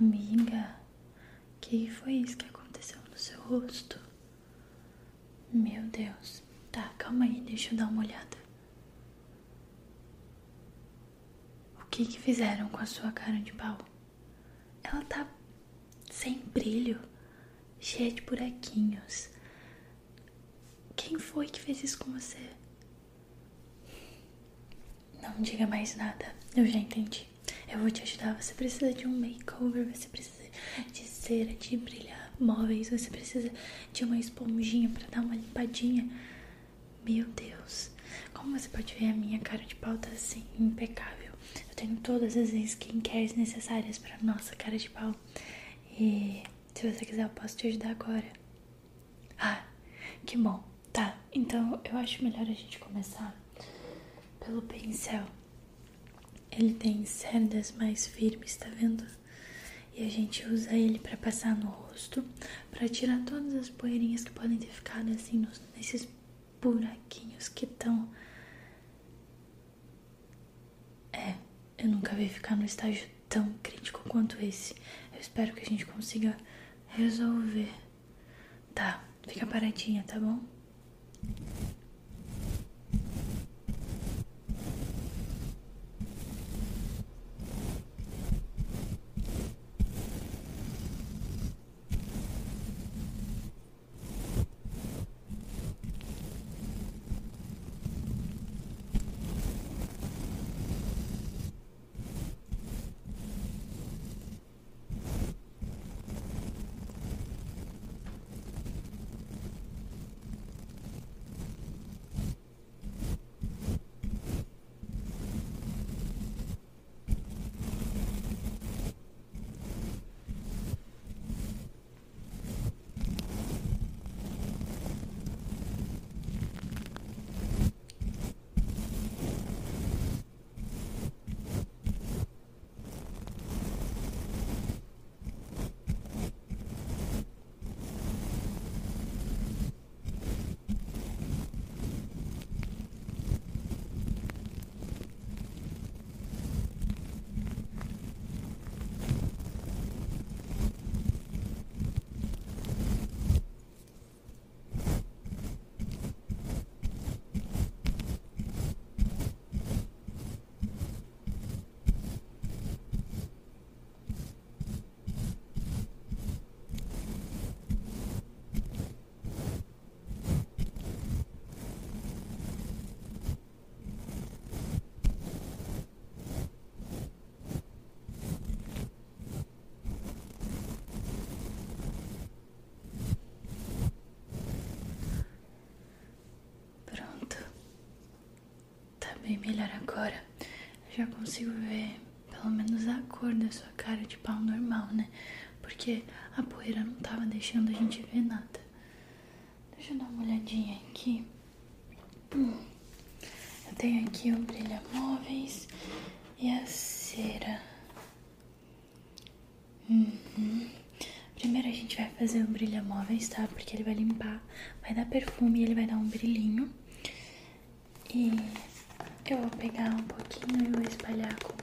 Amiga, que foi isso que aconteceu no seu rosto? Meu Deus. Tá, calma aí, deixa eu dar uma olhada. O que que fizeram com a sua cara de pau? Ela tá sem brilho, cheia de buraquinhos. Quem foi que fez isso com você? Não diga mais nada, eu já entendi. Eu vou te ajudar. Você precisa de um makeover, você precisa de cera, de brilhar móveis, você precisa de uma esponjinha para dar uma limpadinha. Meu Deus, como você pode ver, a minha cara de pau tá assim, impecável. Eu tenho todas as skincares necessárias para nossa cara de pau. E se você quiser, eu posso te ajudar agora. Ah, que bom. Tá, então eu acho melhor a gente começar pelo pincel. Ele tem cerdas mais firmes, tá vendo? E a gente usa ele para passar no rosto, para tirar todas as poeirinhas que podem ter ficado assim nos, nesses buraquinhos que estão. É, eu nunca vi ficar no estágio tão crítico quanto esse. Eu espero que a gente consiga resolver. Tá, fica paradinha, tá bom? Bem melhor agora. já consigo ver pelo menos a cor da sua cara de pau normal, né? Porque a poeira não tava deixando a gente ver nada. Deixa eu dar uma olhadinha aqui. Hum. Eu tenho aqui o brilha móveis e a cera. Uhum. Primeiro a gente vai fazer o brilha móveis, tá? Porque ele vai limpar, vai dar perfume e ele vai dar um brilhinho. E eu vou pegar um pouquinho e vou espalhar com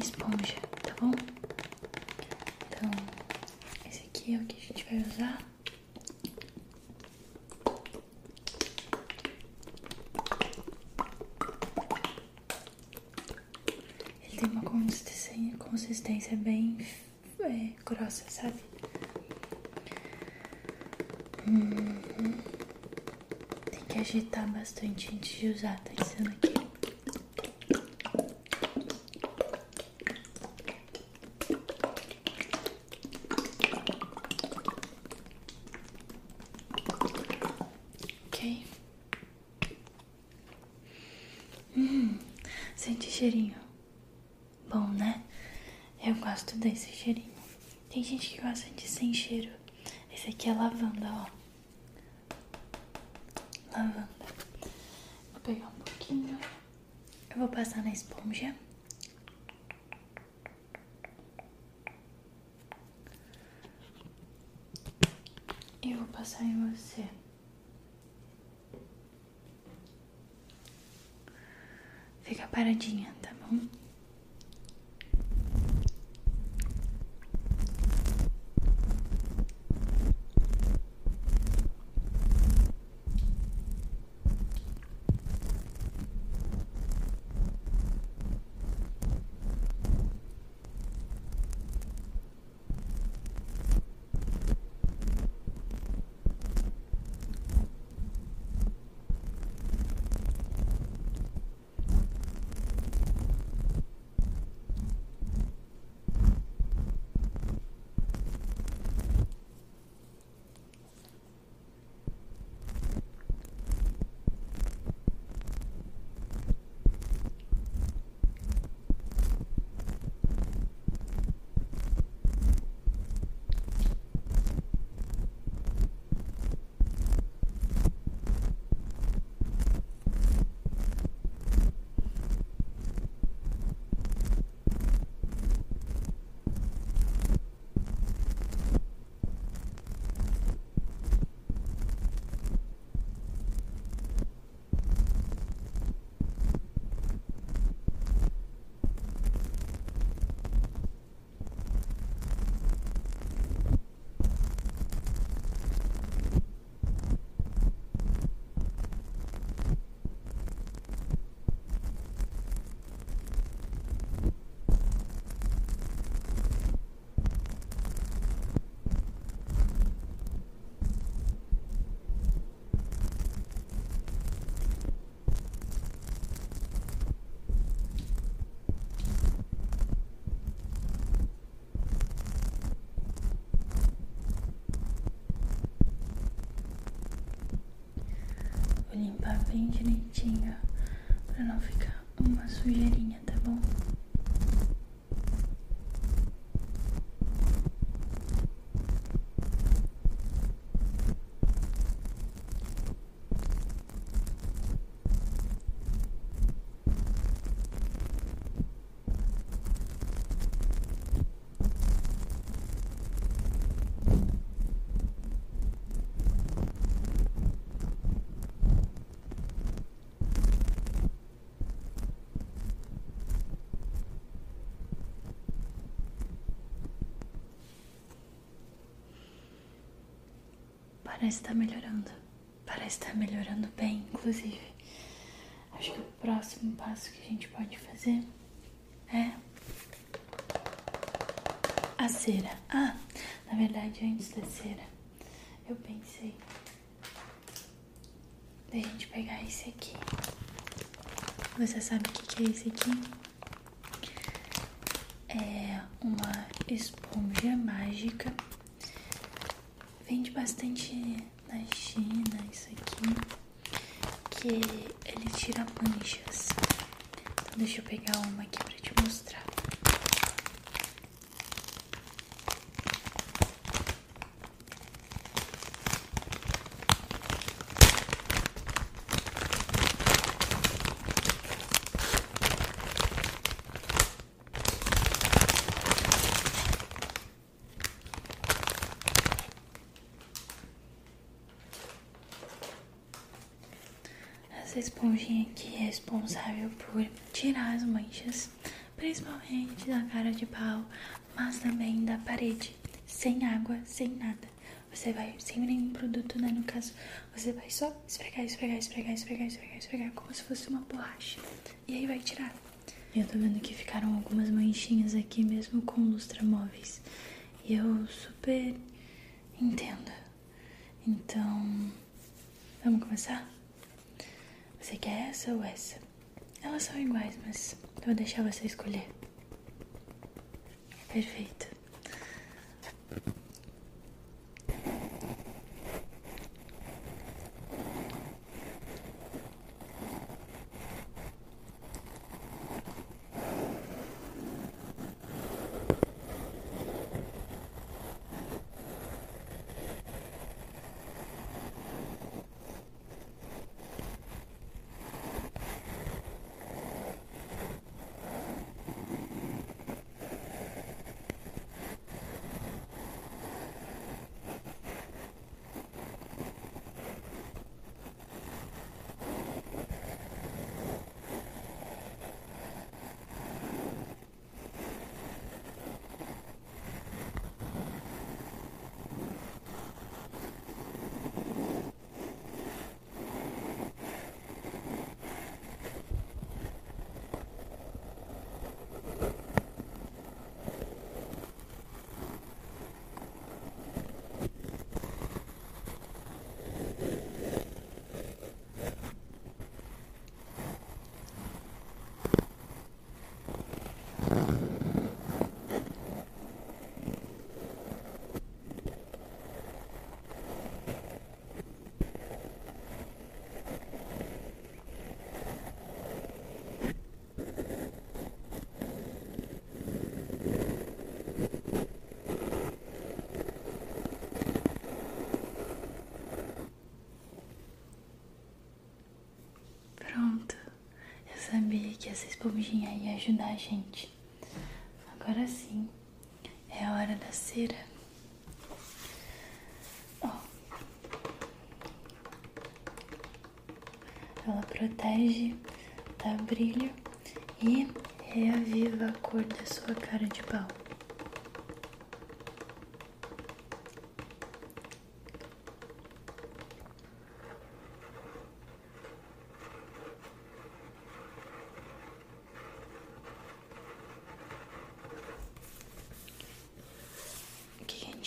esponja, tá bom? Então, esse aqui é o que a gente vai usar. Ele tem uma consistência, consistência bem é, grossa, sabe? Uhum. Tem que agitar bastante antes de usar, tá dizendo aqui. Cheirinho. Bom, né? Eu gosto desse cheirinho. Tem gente que gosta de sem cheiro. Esse aqui é lavanda, ó. Lavanda. Vou pegar um pouquinho. Eu vou passar na esponja. E vou passar em você. Fica paradinha, tá bom? Bem direitinho pra não ficar uma sujeirinha, tá bom? Parece estar tá melhorando. Parece estar tá melhorando bem, inclusive. Acho que o próximo passo que a gente pode fazer é a cera. Ah, na verdade, antes da cera, eu pensei da gente pegar esse aqui. Você sabe o que, que é esse aqui? É uma esponja mágica Vende bastante na China isso aqui, que ele tira manchas. Então deixa eu pegar uma aqui pra te mostrar. Essa esponjinha aqui é responsável por tirar as manchas, principalmente da cara de pau, mas também da parede, sem água, sem nada. Você vai, sem nenhum produto, né? No caso, você vai só esfregar, esfregar, esfregar, esfregar, esfregar, esfregar, como se fosse uma borracha. E aí vai tirar. Eu tô vendo que ficaram algumas manchinhas aqui mesmo com lustramóveis. E eu super entendo. Então, vamos começar? Você quer essa ou essa? Elas são iguais, mas vou deixar você escolher. Perfeito. Sabia que essa esponjinha ia ajudar a gente. Agora sim, é a hora da cera. Ó. Ela protege, dá brilho e reaviva a cor da sua cara de pau.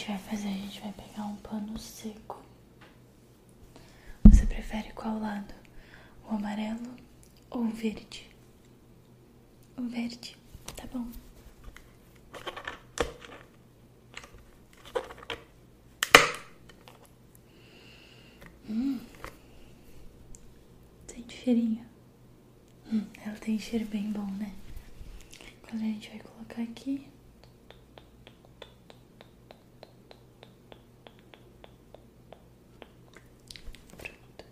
gente vai fazer? A gente vai pegar um pano seco. Você prefere qual lado? O amarelo ou o verde? O verde, tá bom. Hum. Sim. cheirinho? Hum, ela tem cheiro bem bom, né? Agora a gente vai colocar aqui. Pronto.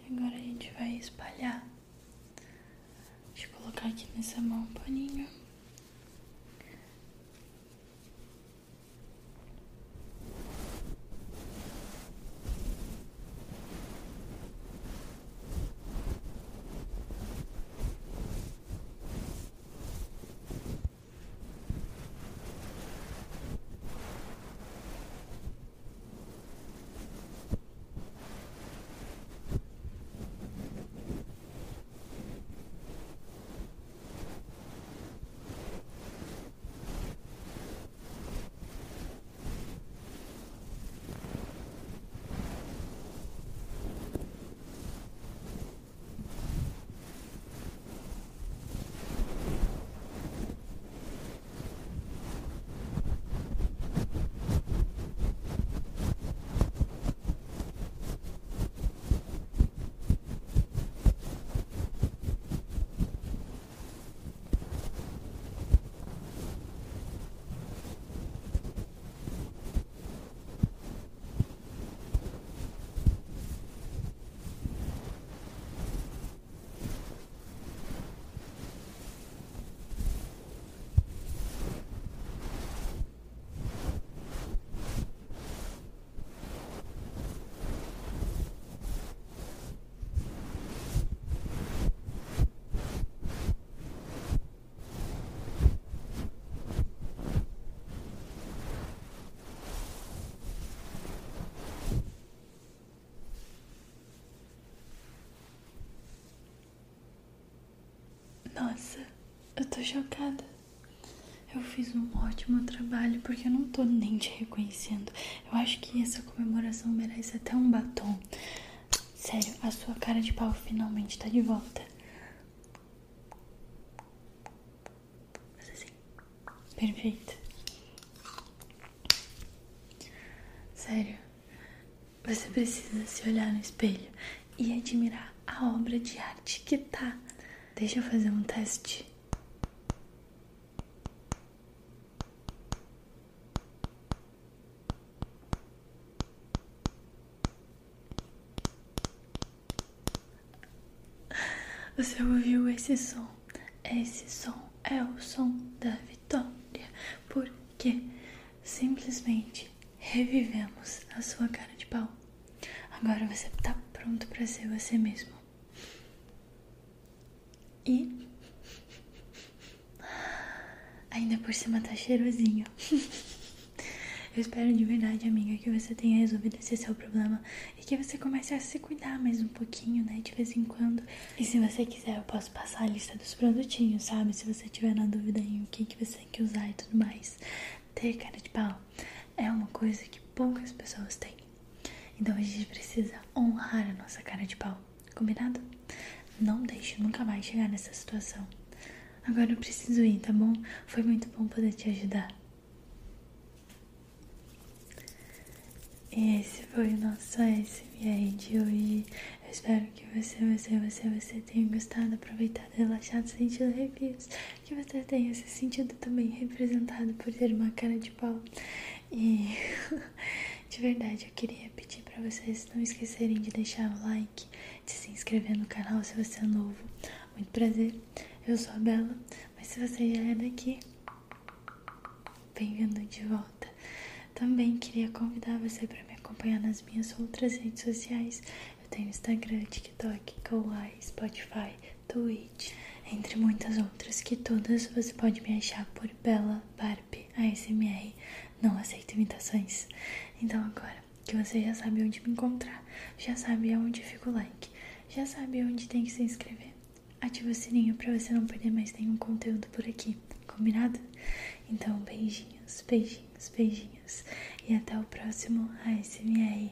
E agora a gente vai espalhar. Deixa eu colocar aqui nessa mão um paninho. Nossa, eu tô chocada. Eu fiz um ótimo trabalho porque eu não tô nem te reconhecendo. Eu acho que essa comemoração merece até um batom. Sério, a sua cara de pau finalmente tá de volta. Mas assim, perfeito. Sério, você precisa se olhar no espelho e admirar a obra de arte que tá. Deixa eu fazer um teste. Você ouviu esse som? Esse som é o som da vitória, porque simplesmente revivemos a sua cara de pau. Agora você tá pronto para ser você mesmo. E ainda por cima tá cheirosinho. Eu espero de verdade, amiga, que você tenha resolvido esse seu problema e que você comece a se cuidar mais um pouquinho, né, de vez em quando. E se você quiser, eu posso passar a lista dos produtinhos, sabe? Se você tiver na dúvida em o que, que você tem que usar e tudo mais. Ter cara de pau é uma coisa que poucas pessoas têm. Então a gente precisa honrar a nossa cara de pau, combinado? Não deixe nunca mais chegar nessa situação. Agora eu preciso ir, tá bom? Foi muito bom poder te ajudar. Esse foi o nosso ASMR de hoje. Eu espero que você, você, você, você tenha gostado, aproveitado, relaxado, sentido arrepios. Que você tenha se sentido também representado por ter uma cara de pau. E de verdade eu queria pedir para vocês não esquecerem de deixar o like, de se inscrever no canal se você é novo. Muito prazer, eu sou a Bela, mas se você já é daqui, bem-vindo de volta. Também queria convidar você para me acompanhar nas minhas outras redes sociais. Eu tenho Instagram, TikTok, Kawaii, Spotify, Twitch, entre muitas outras que todas você pode me achar por Bela Barbie ASMR. Não aceito imitações. Então agora que você já sabe onde me encontrar, já sabe aonde fica o like, já sabe onde tem que se inscrever. Ativa o sininho para você não perder mais nenhum conteúdo por aqui, combinado? Então beijinhos, beijinhos, beijinhos e até o próximo ASMR.